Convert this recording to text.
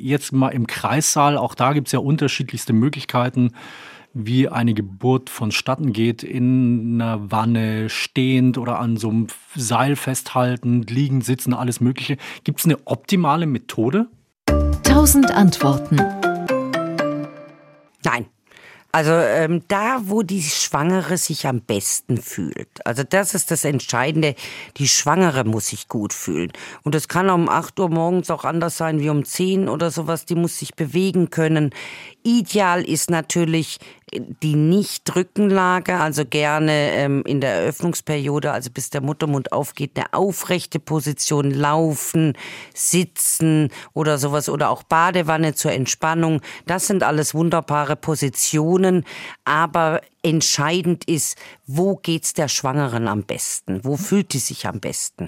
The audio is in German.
Jetzt mal im Kreissaal, auch da gibt es ja unterschiedlichste Möglichkeiten, wie eine Geburt vonstatten geht, in einer Wanne, stehend oder an so einem Seil festhaltend, liegend, sitzen, alles Mögliche. Gibt es eine optimale Methode? Tausend Antworten. Nein. Also ähm, da, wo die Schwangere sich am besten fühlt. Also das ist das Entscheidende. Die Schwangere muss sich gut fühlen. Und das kann um 8 Uhr morgens auch anders sein wie um 10 oder sowas. Die muss sich bewegen können. Ideal ist natürlich die Nicht-Rückenlage, also gerne ähm, in der Eröffnungsperiode, also bis der Muttermund aufgeht, eine aufrechte Position, laufen, sitzen oder sowas oder auch Badewanne zur Entspannung. Das sind alles wunderbare Positionen, aber entscheidend ist, wo geht's der Schwangeren am besten? Wo fühlt sie sich am besten?